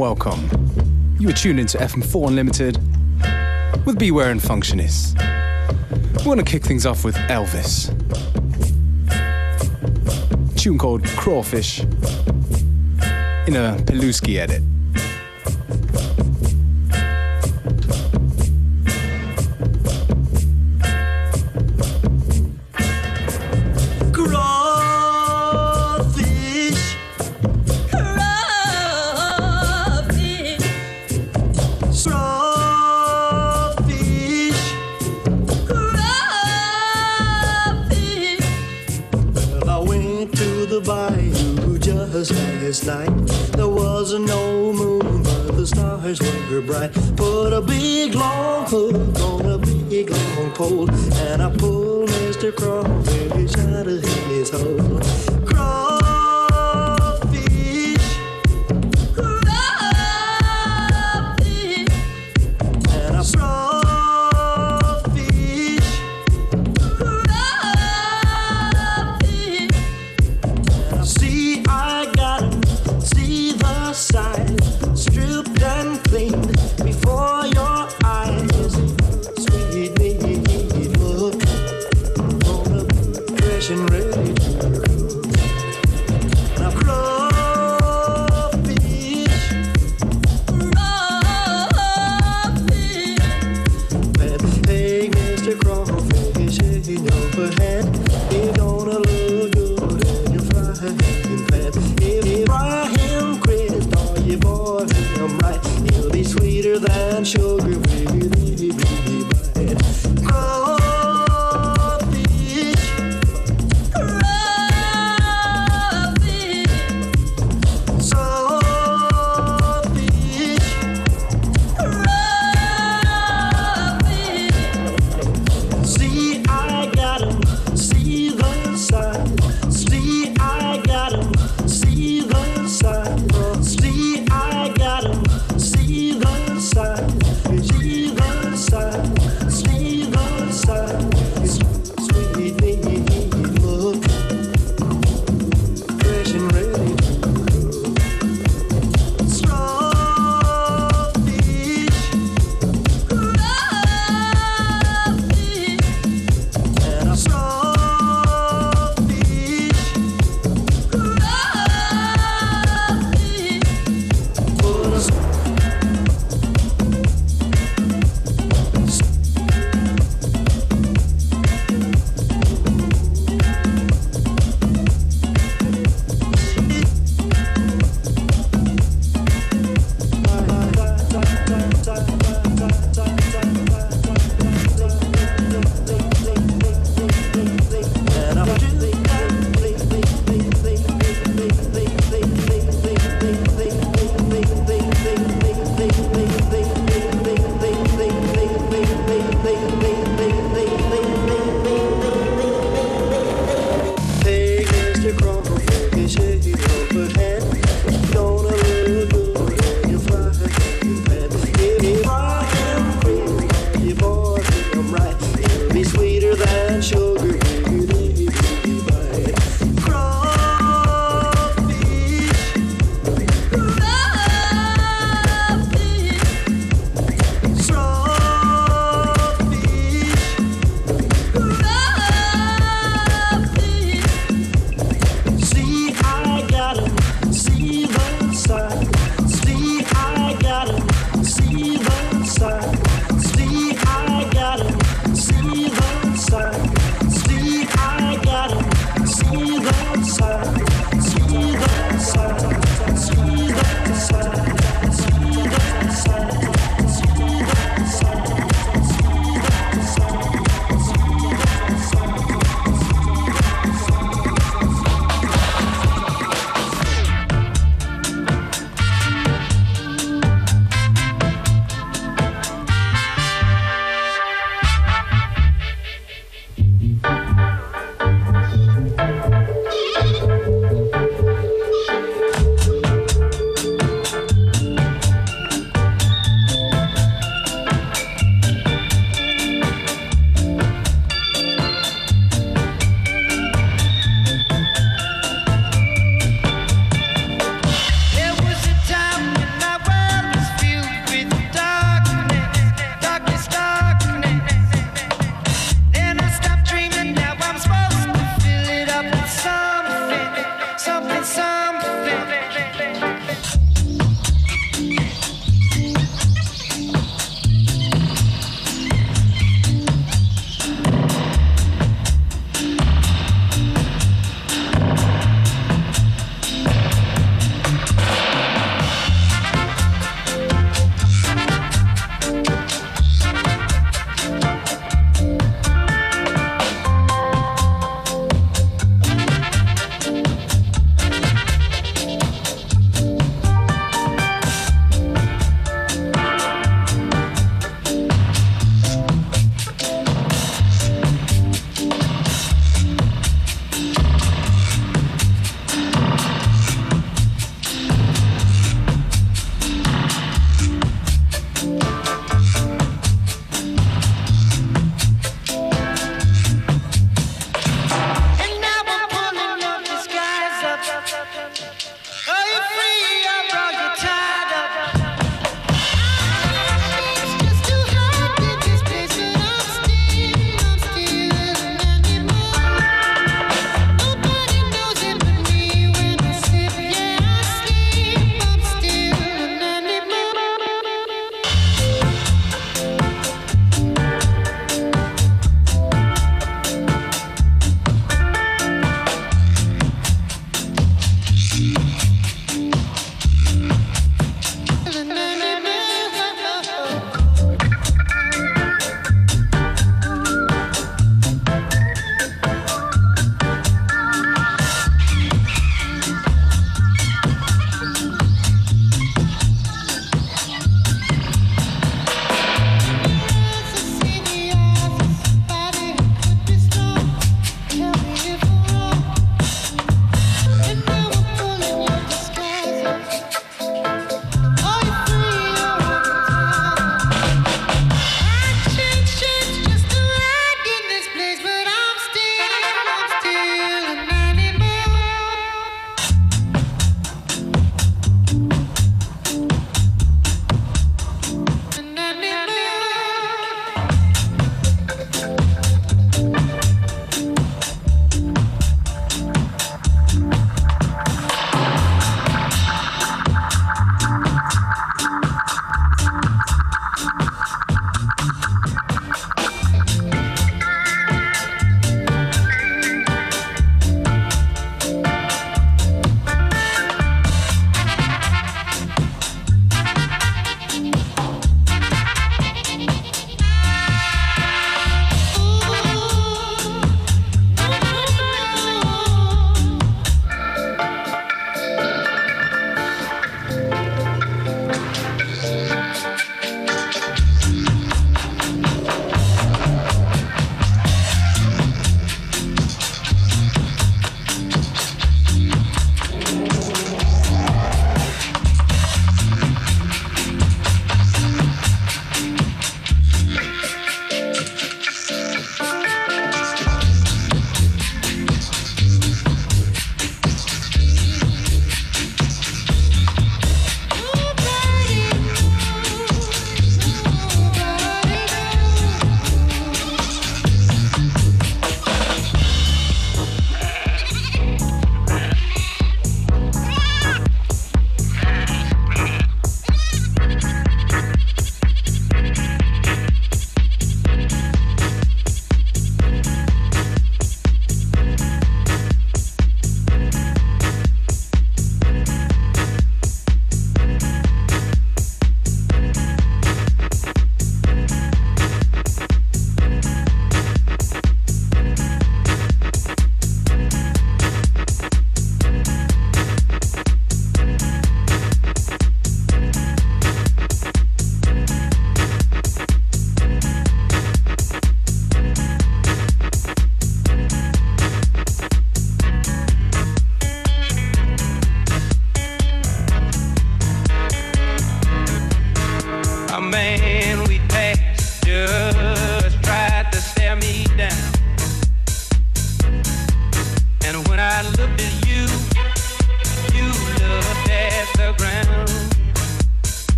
welcome. You are tuned into FM4 Unlimited with Beware and Functionists. We're going to kick things off with Elvis. A tune called Crawfish in a Peluski edit.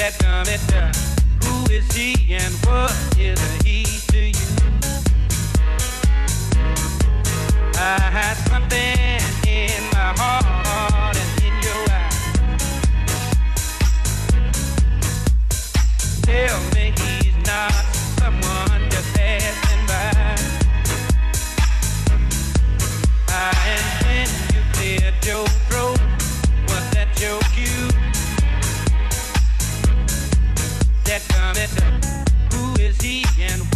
that? Who is he and what is he to you? I Who is he and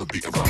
a beat.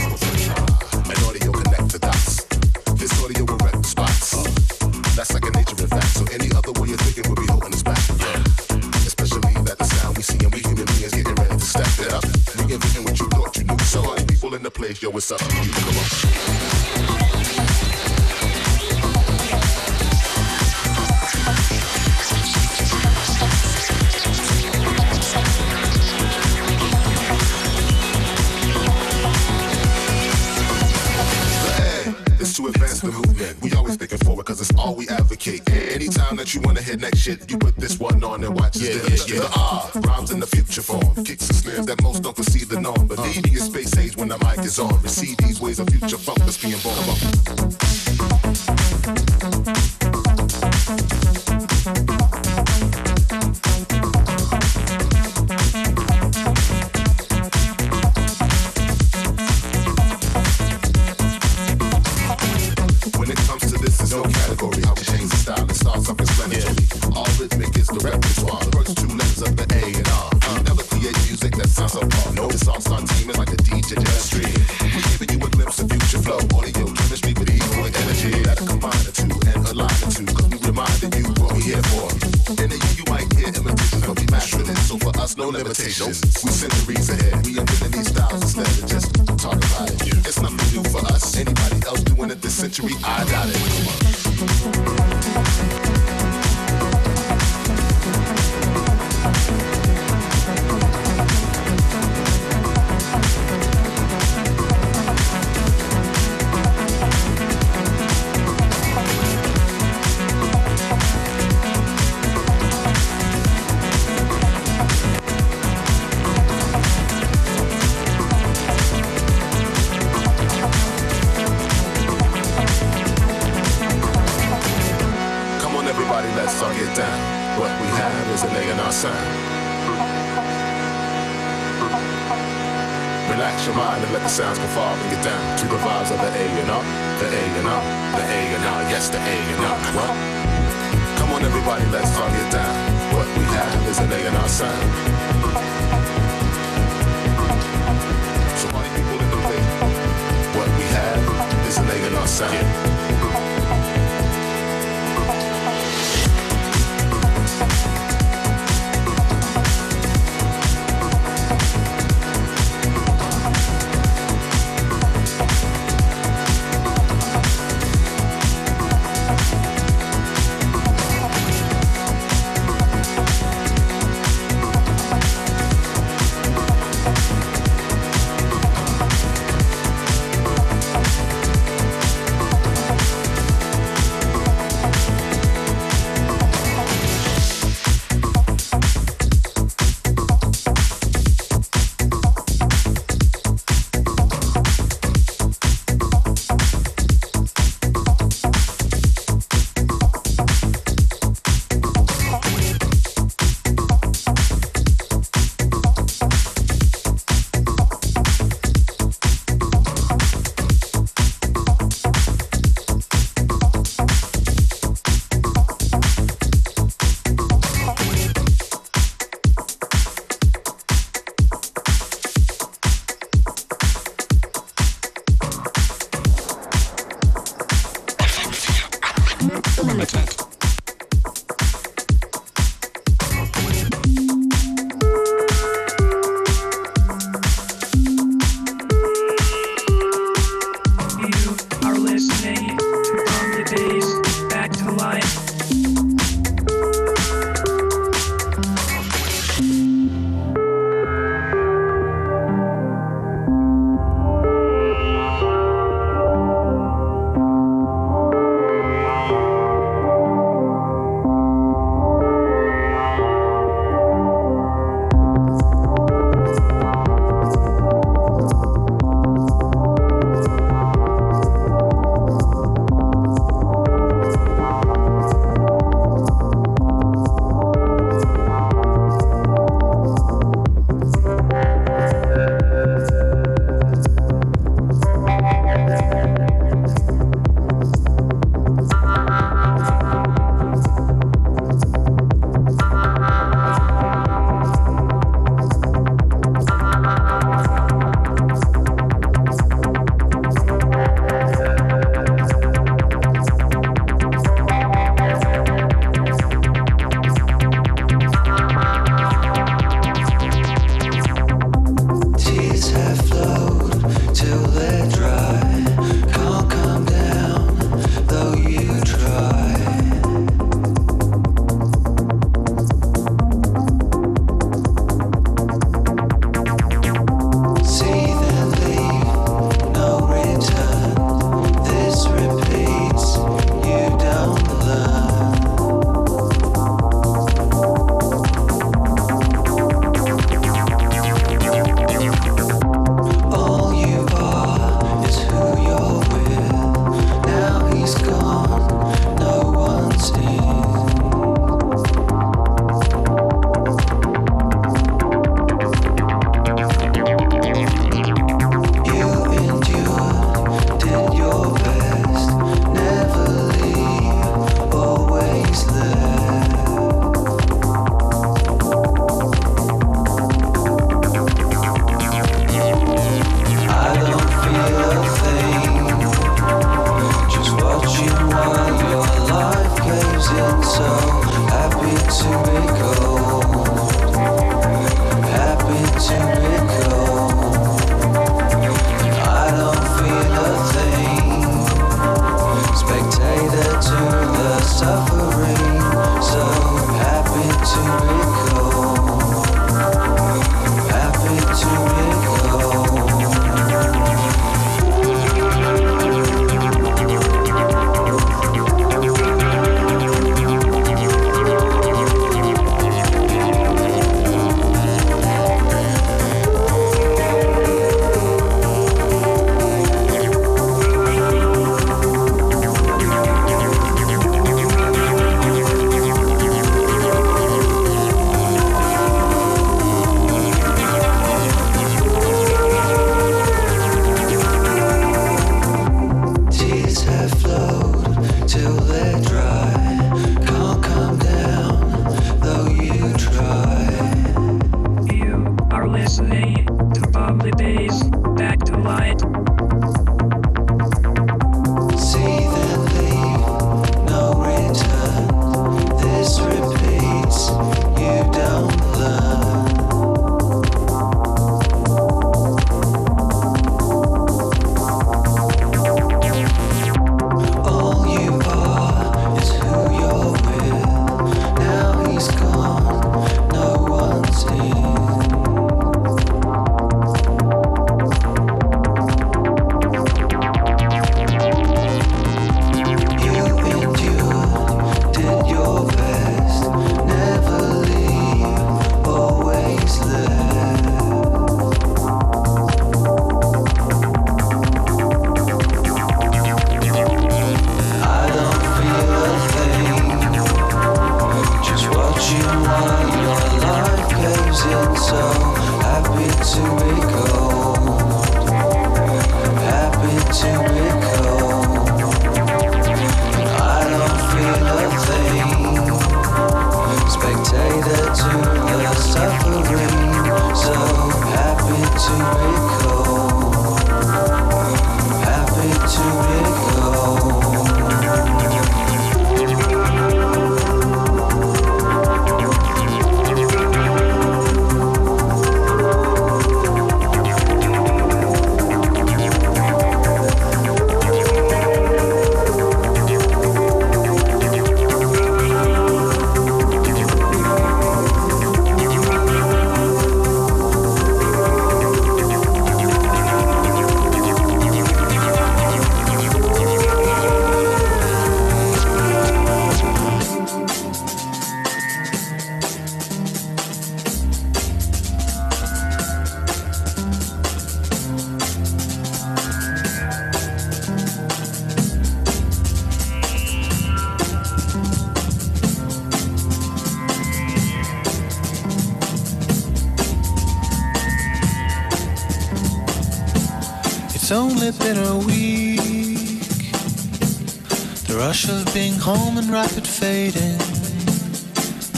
fading,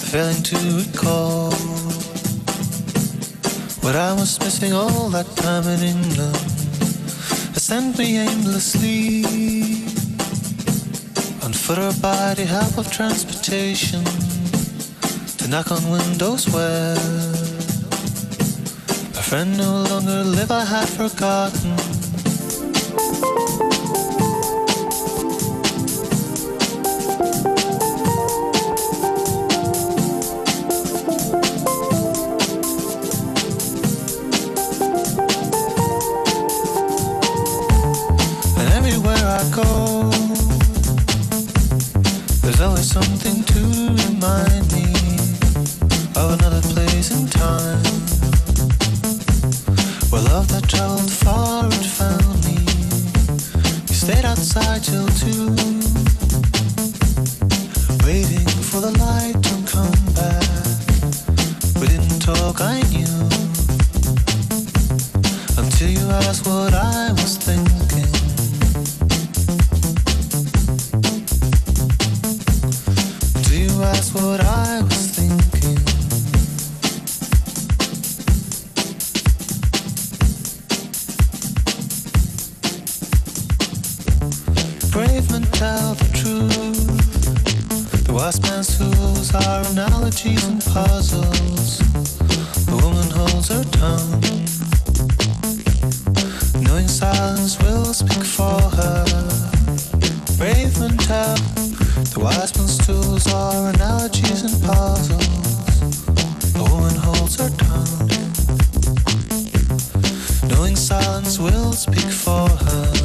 failing to recall what I was missing all that time in England. It sent me aimlessly on foot or by the help of transportation to knock on windows where a friend no longer lived. I had forgotten Wiseman's tools are analogies and puzzles. The woman holds her tongue. Knowing silence will speak for her.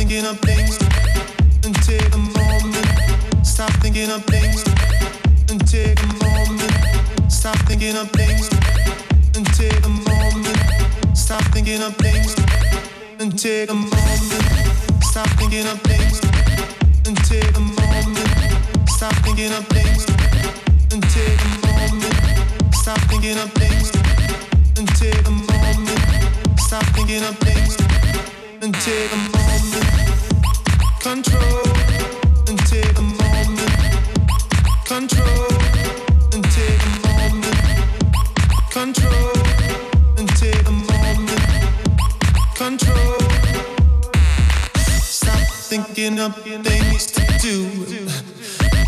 thinking of things and take a moment. Stop thinking of things and take a moment. Stop thinking of things and take a moment. Stop thinking of things and take a moment. Stop thinking of things and take a moment. Stop thinking of things and take a moment. Stop thinking of things and take a moment. Stop thinking of things take a moment. Control and take a moment. Control and take a moment. Control. Stop thinking of things to do.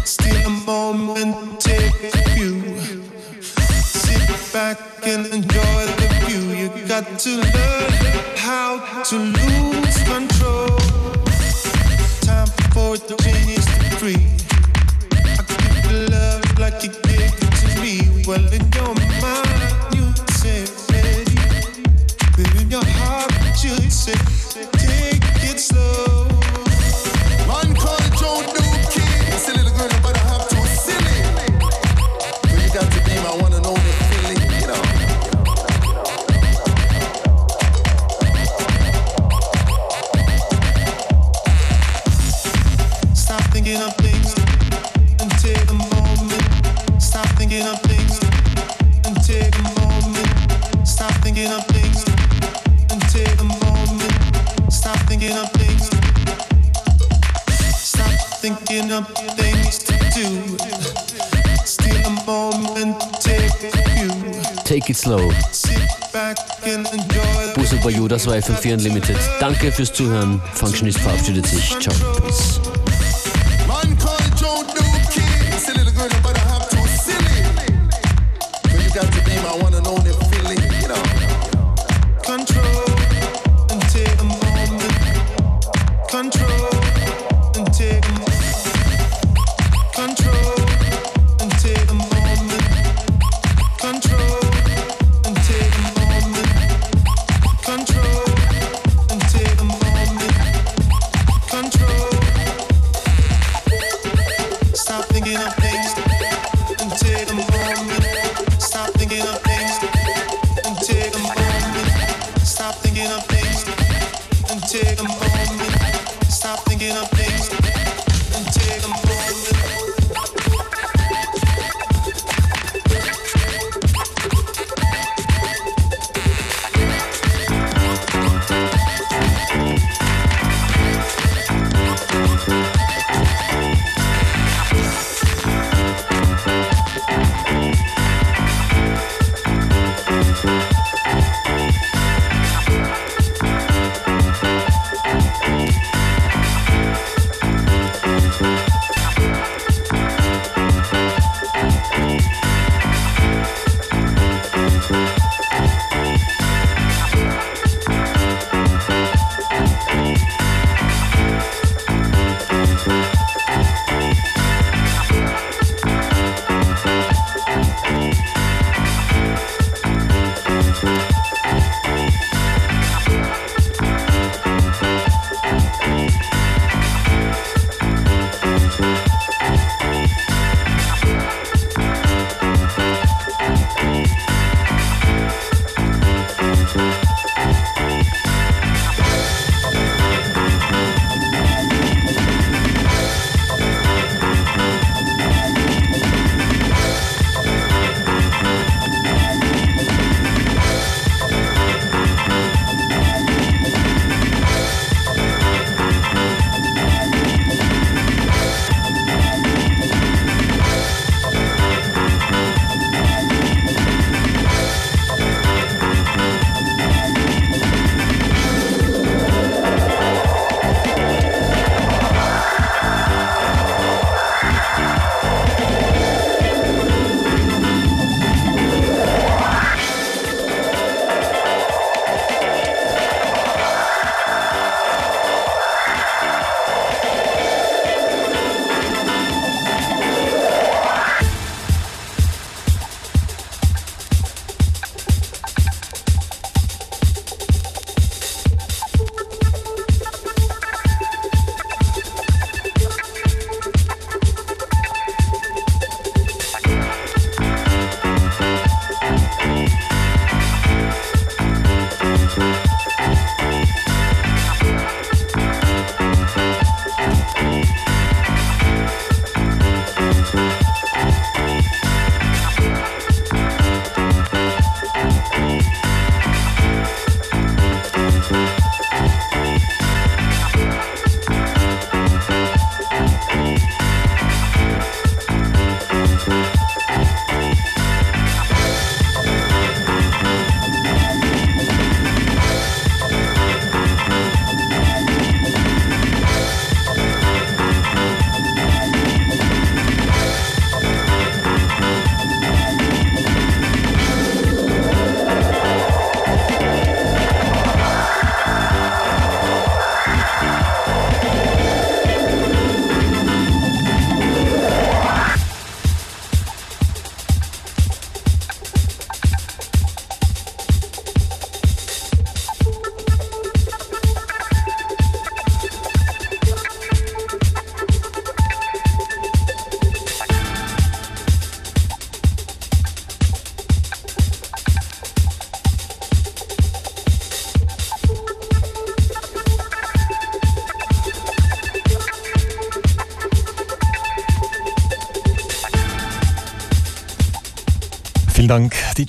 Steal a moment, take a few. Sit back and enjoy the view. You got to thinking of things. Stop thinking of things to do. Steal a moment, take few. Take it slow. The Buso Bayo, das war FM4 Unlimited. Danke fürs Zuhören. Functionist verabschiedet sich. Ciao. Peace.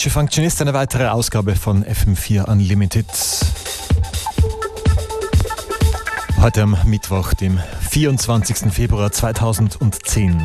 Dank, DJ Functionist. Eine weitere Ausgabe von FM4 Unlimited. Heute am Mittwoch, dem 24. Februar 2010.